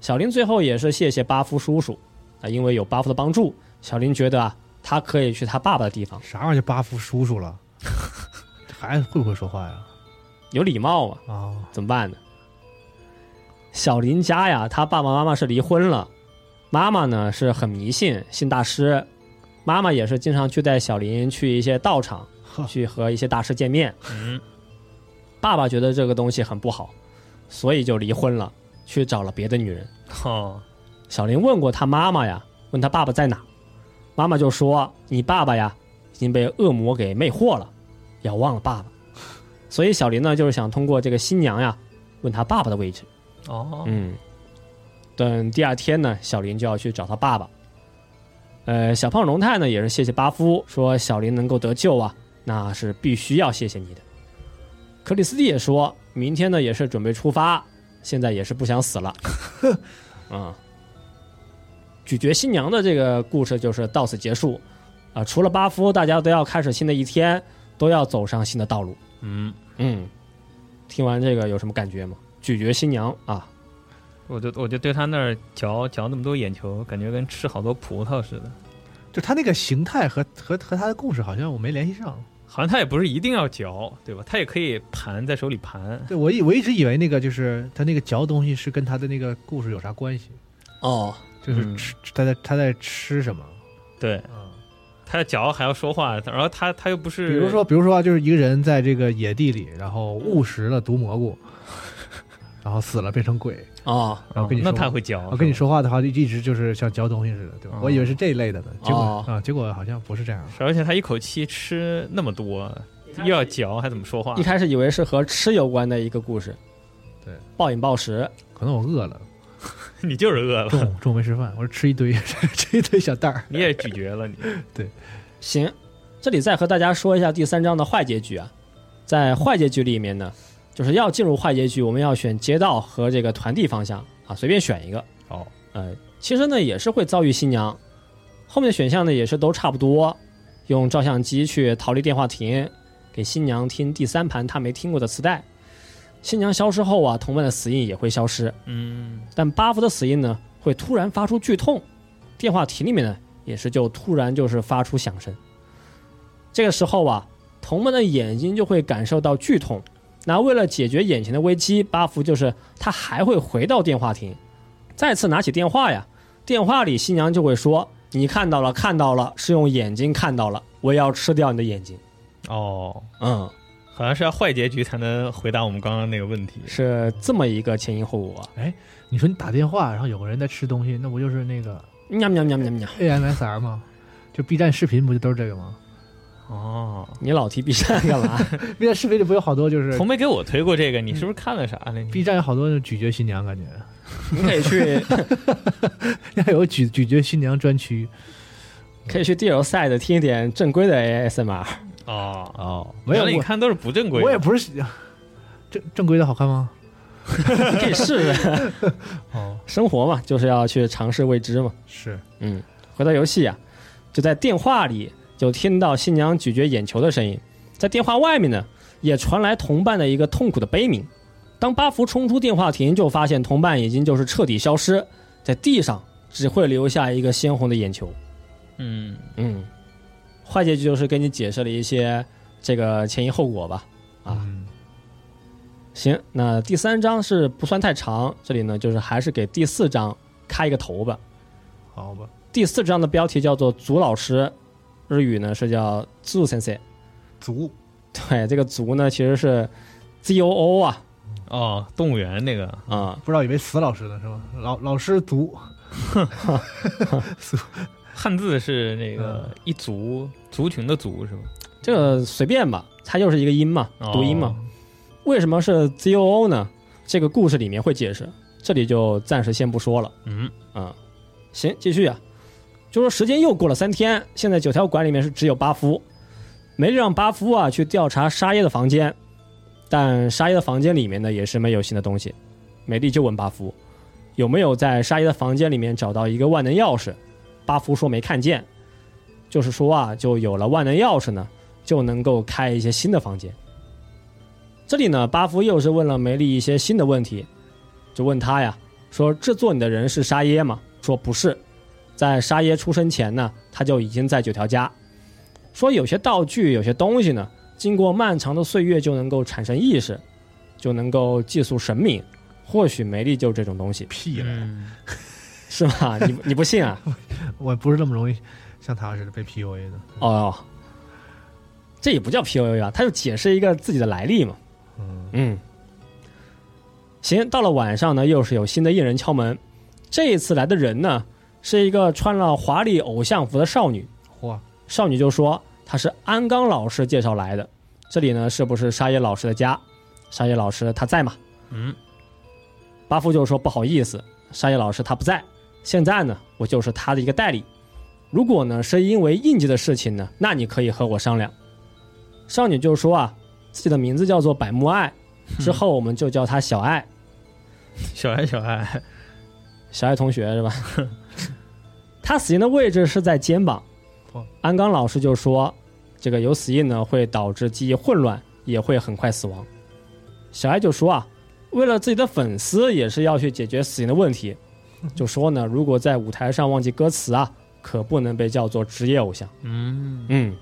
小林最后也是谢谢巴夫叔叔啊，因为有巴夫的帮助，小林觉得啊他可以去他爸爸的地方，啥玩意儿就巴夫叔叔了？这孩子会不会说话呀？有礼貌嘛，啊，怎么办呢？小林家呀，他爸爸妈妈是离婚了，妈妈呢是很迷信，信大师，妈妈也是经常去带小林去一些道场，去和一些大师见面。嗯，爸爸觉得这个东西很不好，所以就离婚了，去找了别的女人。哦，小林问过他妈妈呀，问他爸爸在哪，妈妈就说：“你爸爸呀，已经被恶魔给魅惑了，要忘了爸爸。”所以小林呢，就是想通过这个新娘呀，问他爸爸的位置。哦，嗯，等第二天呢，小林就要去找他爸爸。呃，小胖龙太呢也是谢谢巴夫，说小林能够得救啊，那是必须要谢谢你的。克里斯蒂也说明天呢也是准备出发，现在也是不想死了。啊、咀嚼新娘的这个故事就是到此结束。啊、除了巴夫，大家都要开始新的一天，都要走上新的道路。嗯，嗯，听完这个有什么感觉吗？咀嚼新娘啊，我就我就对他那儿嚼嚼那么多眼球，感觉跟吃好多葡萄似的。就他那个形态和和和他的故事好像我没联系上。好像他也不是一定要嚼，对吧？他也可以盘在手里盘。对我一我一直以为那个就是他那个嚼东西是跟他的那个故事有啥关系，哦，嗯就是吃、他在他在吃什么？对，啊？他要嚼还要说话，然后他他又不是，比如说比如说啊就是一个人在这个野地里，然后误食了毒蘑菇，然后死了变成鬼，哦，哦那然后跟你说他会嚼。我跟你，说话的话，就一直就是像嚼东西似的，对吧？哦。我以为是这一类的呢，结果、哦。啊，结果好像不是这样。而且他一口气吃那么多，又要嚼，还怎么说话？一？开始以为是和吃有关的一个故事，对，暴饮暴食，可能我饿了，你就是饿了，中午中午没吃饭，我说吃一堆 吃一堆小袋儿。你也咀嚼了你。对行，这里再和大家说一下第三章的坏结局啊，在坏结局里面呢，就是要进入坏结局，我们要选街道和这个团地方向啊，随便选一个。哦，呃，其实呢也是会遭遇新娘，后面的选项呢也是都差不多，用照相机去逃离电话亭，给新娘听第三盘她没听过的磁带。新娘消失后啊，同伴的死因也会消失，嗯，但巴夫的死因呢会突然发出剧痛，电话亭里面呢也是就突然就是发出响声。这个时候啊，同伴的眼睛就会感受到剧痛。那为了解决眼前的危机，巴夫就是他还会回到电话亭，再次拿起电话呀。电话里新娘就会说：“你看到了，看到了，是用眼睛看到了，我要吃掉你的眼睛。哦，”嗯，好像是要坏结局才能回答我们刚刚那个问题。是这么一个前因后果。哎你说你打电话，然后有个人在吃东西，那不就是那个喵喵喵喵喵！AMSR 吗？就 B 站视频不就都是这个吗哦，你老提 B 站干嘛？？B 站视频里不有好多就是从没给我推过这个，你是不是看了啥了？你 B 站有好多咀嚼新娘，感觉你可以去 还有咀咀嚼新娘专区。可以去 D L 赛的听一点正规的 ASMR。哦，哦，没有你看都是不正规的。我也不是正正规的好看吗？你可以试试。哦，生活嘛，就是要去尝试未知嘛。是嗯，回到游戏啊，就在电话里就听到新娘咀嚼眼球的声音，在电话外面呢，也传来同伴的一个痛苦的悲鸣。当巴福冲出电话亭，就发现同伴已经就是彻底消失，在地上只会留下一个鲜红的眼球。嗯，嗯，坏结局就是给你解释了一些这个前因后果吧。啊嗯行，那第三章是不算太长，这里呢就是还是给第四章开一个头吧。好吧，第四章的标题叫做“足老师”，日语呢是叫“足先生足”。对，这个“足”呢其实是 Z O O 啊哦，动物园那个，啊、不知道以为死老师呢是吧？老老师足 汉字是那个一族族群的族是吧？这个随便吧，它就是一个音嘛，哦读音嘛。为什么是 Z O O 呢？这个故事里面会解释，这里就暂时先不说了。嗯，啊、行，继续啊。就说时间又过了三天，现在九条馆里面是只有巴夫，梅丽让巴夫啊去调查沙耶的房间，但沙耶的房间里面呢也是没有新的东西。美丽就问巴夫有没有在沙耶的房间里面找到一个万能钥匙，巴夫说没看见，就是说啊，就有了万能钥匙呢，就能够开一些新的房间。这里呢，巴夫又是问了梅丽一些新的问题，就问他呀，说制作你的人是沙耶吗？说不是，在沙耶出生前呢，他就已经在九条家。说有些道具、有些东西呢，经过漫长的岁月就能够产生意识，就能够寄宿神明。或许梅丽就这种东西，屁嘞！嗯是吗？你你不信啊？我不是那么容易像他似的被 PUA 的。哦，这也不叫 PUA 啊，他就解释一个自己的来历嘛。嗯，嗯，行，到了晚上呢，又是有新的艺人敲门。这一次来的人呢，是一个穿了华丽偶像服的少女。嚯，少女就说她是安刚老师介绍来的。这里呢，是不是沙耶老师的家？沙耶老师他在吗？嗯，巴夫就说不好意思，沙耶老师他不在。现在呢，我就是他的一个代理。如果呢是因为印记的事情呢，那你可以和我商量。少女就说啊，自己的名字叫做百慕爱，之后我们就叫她小爱。小爱小爱，小爱同学是吧？他死因的位置是在肩膀哦。安刚老师就说，这个有死印呢会导致记忆混乱，也会很快死亡。小爱就说啊，为了自己的粉丝，也是要去解决死因的问题。就说呢，如果在舞台上忘记歌词啊，可不能被叫做职业偶像。嗯嗯，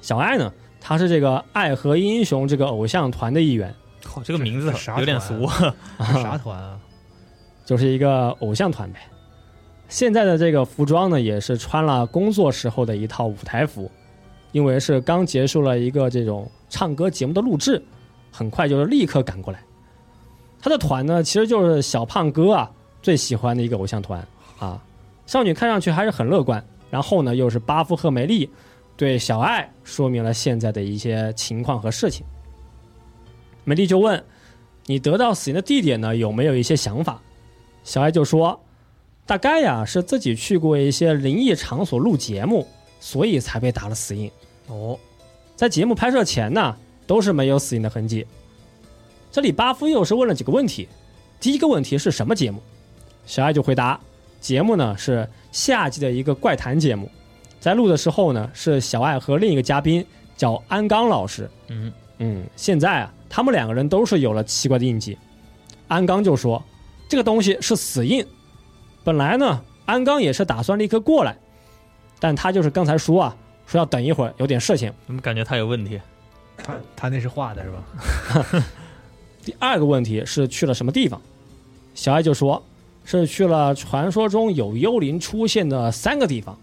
小爱呢，他是这个爱和英雄这个偶像团的一员，靠，这个名字啥有点俗。这 啥团啊？就是一个偶像团呗。现在的这个服装呢，也是穿了工作时候的一套舞台服，因为是刚结束了一个这种唱歌节目的录制，很快就是立刻赶过来。他的团呢，其实就是小胖哥啊最喜欢的一个偶像团啊。少女看上去还是很乐观，然后呢，又是巴夫和梅丽对小爱说明了现在的一些情况和事情。梅丽就问：“你得到死因的地点呢，有没有一些想法？”小爱就说：“大概呀是自己去过一些灵异场所录节目，所以才被打了死印。哦，在节目拍摄前呢，都是没有死印的痕迹。”这里巴夫又是问了几个问题。第一个问题是什么节目？小爱就回答：节目呢是夏季的一个怪谈节目，在录的时候呢是小爱和另一个嘉宾叫安刚老师。嗯嗯，现在啊，他们两个人都是有了奇怪的印记。安刚就说，这个东西是死印。本来呢，安刚也是打算立刻过来，但他就是刚才说啊，说要等一会儿，有点事情。怎么感觉他有问题？他他那是画的是吧？第二个问题是去了什么地方？小爱就说，是去了传说中有幽灵出现的三个地方。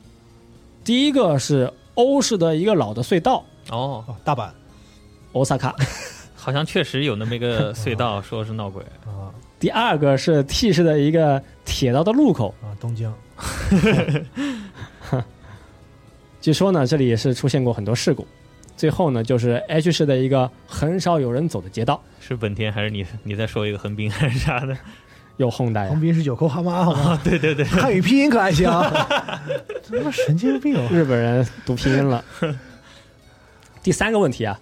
第一个是欧式的一个老的隧道，哦，哦，大阪欧萨卡。好像确实有那么一个 隧道，说是闹鬼。啊第二个是 T 市的一个铁道的路口。啊，东京 据说呢，这里也是出现过很多事故。最后呢，就是 H 市的一个很少有人走的街道，是本田还是你你再说一个横滨还是啥的？有轰带横滨是九扣哈妈好吗？对对对，汉语拼音可还行？这 他妈神经病！日本人读拼音了。第三个问题啊，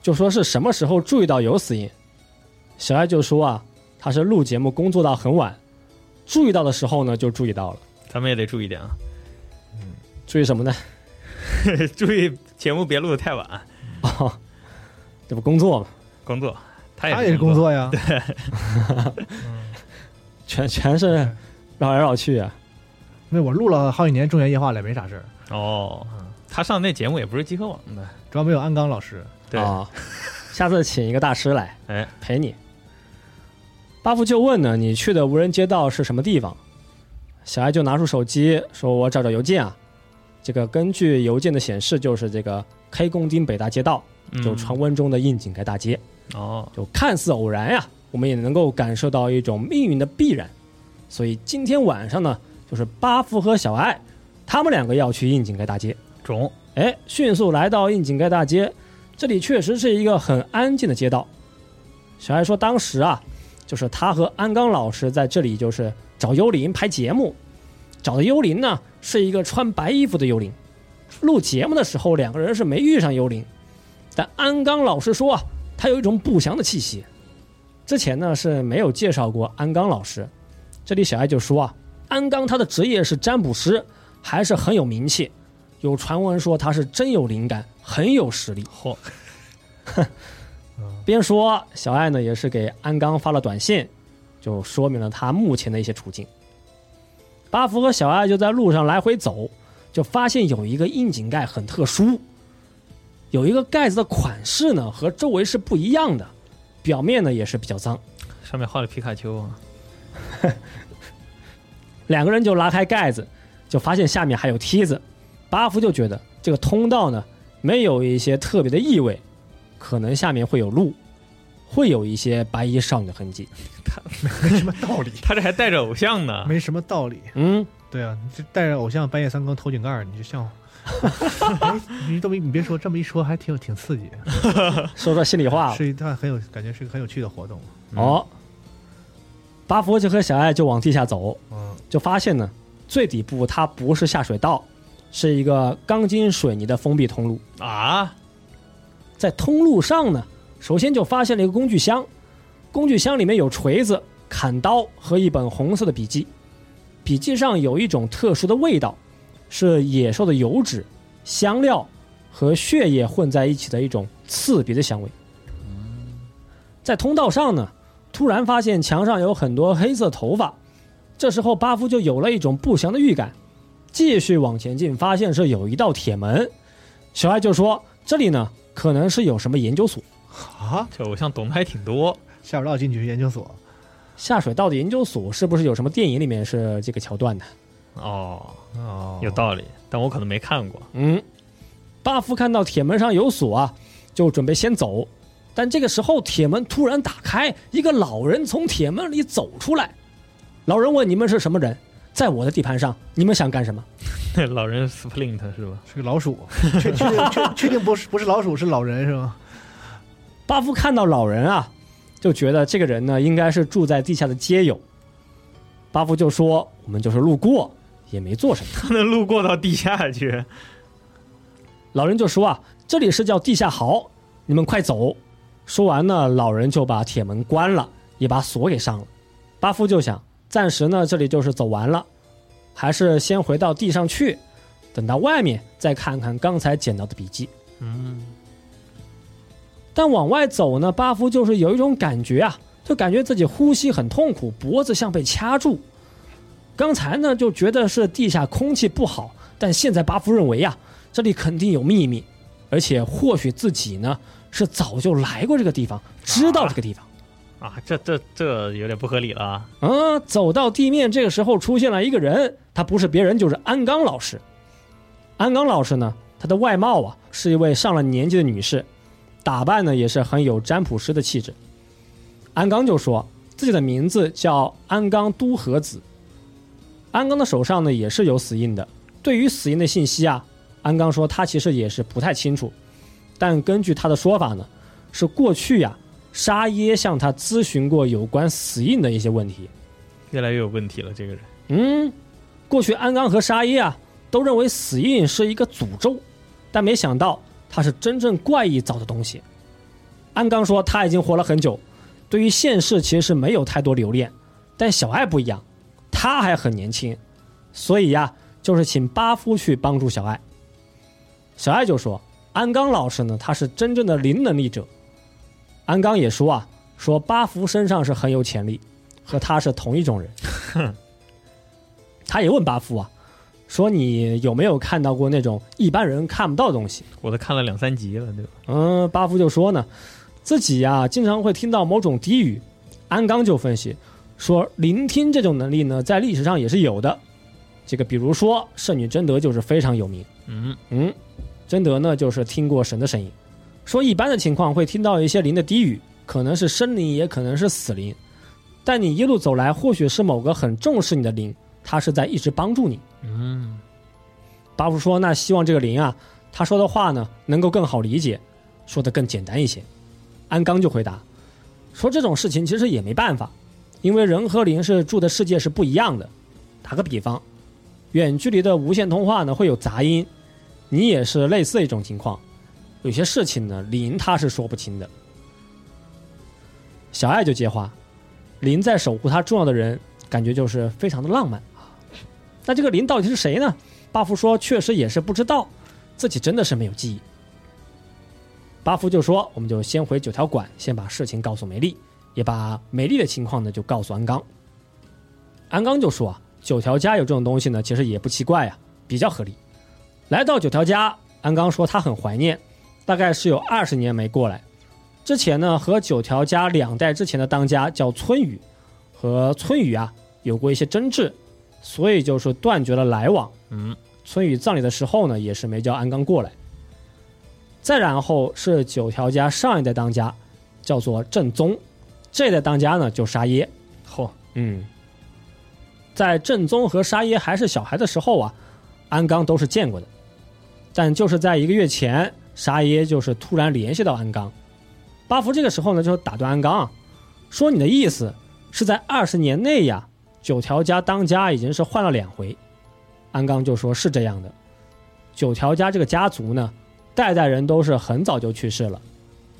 就说是什么时候注意到有死因？小爱就说啊，他是录节目工作到很晚，注意到的时候呢就注意到了。咱们也得注意点啊，注意什么呢？注意节目别录的太晚。哦，这不工作吗？工作，他也他也是工，作呀。全全是绕来绕去啊。那我录了好几年《中原夜话》了，也没啥事儿，哦，他上那节目也不是集合网的，主要没有安刚老师。对，啊，下次请一个大师来哎，陪你。巴夫就问呢，你去的无人街道是什么地方？小艾就拿出手机说：“我找找邮件啊。”这个根据邮件的显示，就是这个黑宫丁北大街道，嗯就传闻中的应景盖大街。哦，就看似偶然呀，我们也能够感受到一种命运的必然。所以今天晚上呢，就是巴夫和小艾他们两个要去应景盖大街。中哎，迅速来到应景盖大街，这里确实是一个很安静的街道。小艾说，当时啊，就是他和安刚老师在这里就是找幽灵拍节目，找的幽灵呢是一个穿白衣服的幽灵。录节目的时候，两个人是没遇上幽灵，但安刚老师说啊，他有一种不祥的气息。之前呢是没有介绍过安刚老师，这里小艾就说啊，安刚他的职业是占卜师，还是很有名气。有传闻说他是真有灵感，很有实力。嚯，边说，小艾呢也是给安刚发了短信，就说明了他目前的一些处境。巴福和小艾就在路上来回走，就发现有一个窨井盖很特殊，有一个盖子的款式呢和周围是不一样的，表面呢也是比较脏。上面画了皮卡丘啊，两个人就拉开盖子，就发现下面还有梯子。巴夫就觉得这个通道呢没有一些特别的异味，可能下面会有路，会有一些白衣少女的痕迹。他没什么道理，他这还带着偶像呢。没什么道理。嗯，对啊，你这带着偶像半夜三更偷井盖，你就像，哎，你都没你别说，这么一说还挺有挺刺激，说说心里话是一段很有感觉是一个很有趣的活动。哦。巴佛就和小爱就往地下走，嗯，就发现呢，最底部它不是下水道，是一个钢筋水泥的封闭通路。啊，在通路上呢，首先就发现了一个工具箱，工具箱里面有锤子、砍刀和一本红色的笔记，笔记上有一种特殊的味道，是野兽的油脂、香料和血液混在一起的一种刺鼻的香味。在通道上呢，突然发现墙上有很多黑色头发，这时候巴夫就有了一种不祥的预感，继续往前进，发现是有一道铁门，小艾就说这里呢可能是有什么研究所。啊，这偶像懂得还挺多。下水道进去研究所，下水道的研究所是不是有什么电影里面是这个桥段的？哦，哦，有道理，但我可能没看过。嗯，巴夫看到铁门上有锁啊，就准备先走，但这个时候铁门突然打开，一个老人从铁门里走出来。老人问：“你们是什么人？在我的地盘上，你们想干什么那 老人 Splint 是吧？是个老鼠，确确定确确定不是不是老鼠是老人是吗？？”巴夫看到老人啊，就觉得这个人呢应该是住在地下的街友。巴夫就说：“我们就是路过，也没做什么。”他能路过到地下去？老人就说啊，这里是叫地下壕，你们快走。说完呢，老人就把铁门关了，也把锁给上了。巴夫就想，暂时呢这里就是走完了，还是先回到地上去，等到外面再看看刚才捡到的笔记。嗯，但往外走呢，巴夫就是有一种感觉啊，就感觉自己呼吸很痛苦，脖子像被掐住。刚才呢就觉得是地下空气不好，但现在巴夫认为呀、这里肯定有秘密，而且或许自己呢是早就来过这个地方，知道这个地方。啊，这这这有点不合理了啊。啊，走到地面，这个时候出现了一个人，他不是别人，就是安刚老师。安刚老师呢，她的外貌啊是一位上了年纪的女士，打扮呢也是很有占卜师的气质。安刚就说自己的名字叫安刚都和子。安刚的手上呢也是有死印的，对于死印的信息啊，安刚说他其实也是不太清楚，但根据他的说法呢，是过去呀、沙耶向他咨询过有关死印的一些问题。越来越有问题了，这个人。嗯，过去安刚和沙耶啊都认为死印是一个诅咒，但没想到它是真正怪异造的东西。安刚说他已经活了很久，对于现世其实是没有太多留恋，但小爱不一样，他还很年轻，所以呀，就是请巴夫去帮助小爱。小爱就说，安刚老师呢，他是真正的零能力者。安刚也说啊，说巴夫身上是很有潜力，和他是同一种人。他也问巴夫啊，说你有没有看到过那种一般人看不到的东西？我都看了两三集了，对吧？嗯，巴夫就说呢，自己呀、经常会听到某种低语。安刚就分析说，聆听这种能力呢，在历史上也是有的。这个比如说圣女贞德就是非常有名。嗯，嗯，贞德呢就是听过神的声音，说一般的情况会听到一些灵的低语，可能是生灵，也可能是死灵。但你一路走来，或许是某个很重视你的灵，他是在一直帮助你。嗯，巴夫说：“那希望这个灵啊，他说的话呢能够更好理解，说的更简单一些。”安刚就回答说：“这种事情其实也没办法，因为人和灵是住的世界是不一样的。打个比方，远距离的无线通话呢会有杂音，你也是类似一种情况。有些事情呢，灵他是说不清的。”小爱就接话：“灵在守护他重要的人，感觉就是非常的浪漫啊。那这个灵到底是谁呢？”巴夫说：“确实也是不知道，自己真的是没有记忆。”巴夫就说：“我们就先回九条馆，先把事情告诉梅丽，也把美丽的情况呢就告诉安刚。”安刚就说：“啊，九条家有这种东西呢，其实也不奇怪呀，比较合理。”来到九条家，安刚说他很怀念，大概是有二十年没过来。之前呢，和九条家两代之前的当家叫村雨，和村雨啊有过一些争执，所以就是断绝了来往。嗯，村雨葬礼的时候呢，也是没叫安刚过来。再然后是九条家上一代当家，叫做正宗，这代当家呢就沙耶。嚯，嗯，在正宗和沙耶还是小孩的时候啊，安刚都是见过的，但就是在一个月前，沙耶就是突然联系到安刚，巴福这个时候呢就打断安刚啊，说你的意思是在二十年内呀，九条家当家已经是换了两回，安刚就说是这样的，九条家这个家族呢。代代人都是很早就去世了，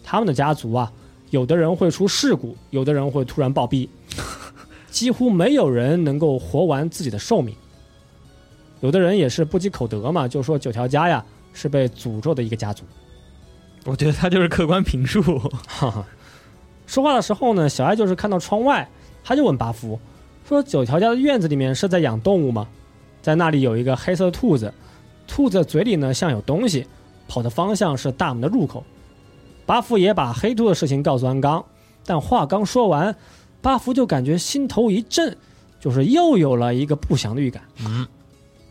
他们的家族啊，有的人会出事故，有的人会突然暴毙，几乎没有人能够活完自己的寿命。有的人也是不积口德嘛，就说九条家呀是被诅咒的一个家族。我觉得他就是客观评述。哈哈，说话的时候呢，小爱就是看到窗外，他就问巴夫说：“九条家的院子里面是在养动物吗？在那里有一个黑色的兔子，兔子嘴里呢像有东西。”跑的方向是大门的入口，巴福也把黑兔的事情告诉安刚，但话刚说完，巴福就感觉心头一震，就是又有了一个不祥的预感。嗯，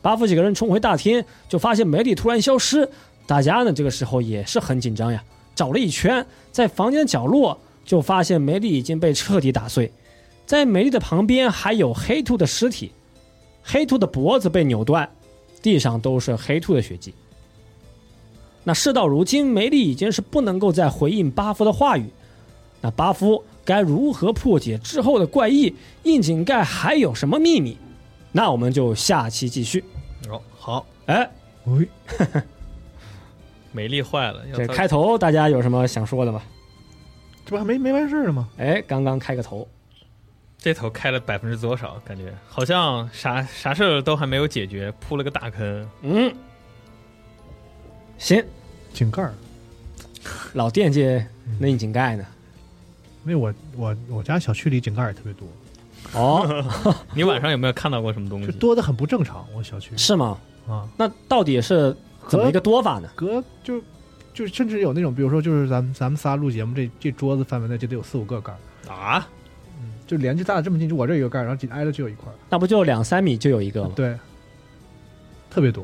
巴福几个人冲回大厅，就发现梅丽突然消失，大家呢这个时候也是很紧张呀，找了一圈，在房间角落就发现梅丽已经被彻底打碎，在梅丽的旁边还有黑兔的尸体，黑兔的脖子被扭断，地上都是黑兔的血迹。那事到如今，梅丽已经是不能够再回应巴夫的话语。那巴夫该如何破解之后的怪异？窨井盖还有什么秘密？那我们就下期继续。哦，好，哎，喂，美丽坏了。这开头大家有什么想说的吗？这不还没没完事儿呢吗？哎，刚刚开个头，这头开了百分之多少？感觉好像啥啥事儿都还没有解决，铺了个大坑。嗯，行，井盖儿，老惦记那窨井盖呢？因为我我我家小区里井盖也特别多，哦，你晚上有没有看到过什么东西？就多的很不正常。我小区是吗？啊，那到底是怎么一个多法呢？隔就就甚至有那种，比如说就是咱们咱们仨录节目，这这桌子范围内就得有四五个盖儿，啊？嗯，就连着搭的这么近，就我这有一个盖儿，然后紧挨着就有一块儿，那不就两三米就有一个吗？对，特别多。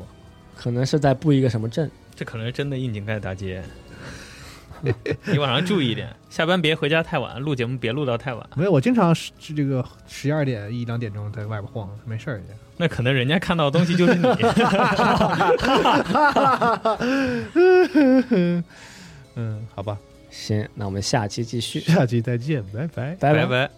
可能是在布一个什么阵。这可能是真的窨井盖大街。你晚上注意一点，下班别回家太晚，录节目别录到太晚。没有，我经常是是这个十一二点一两点钟在外边晃，没事儿也。那可能人家看到的东西就是你。嗯，好吧，行，那我们下期继续，下期再见，拜拜。拜拜拜。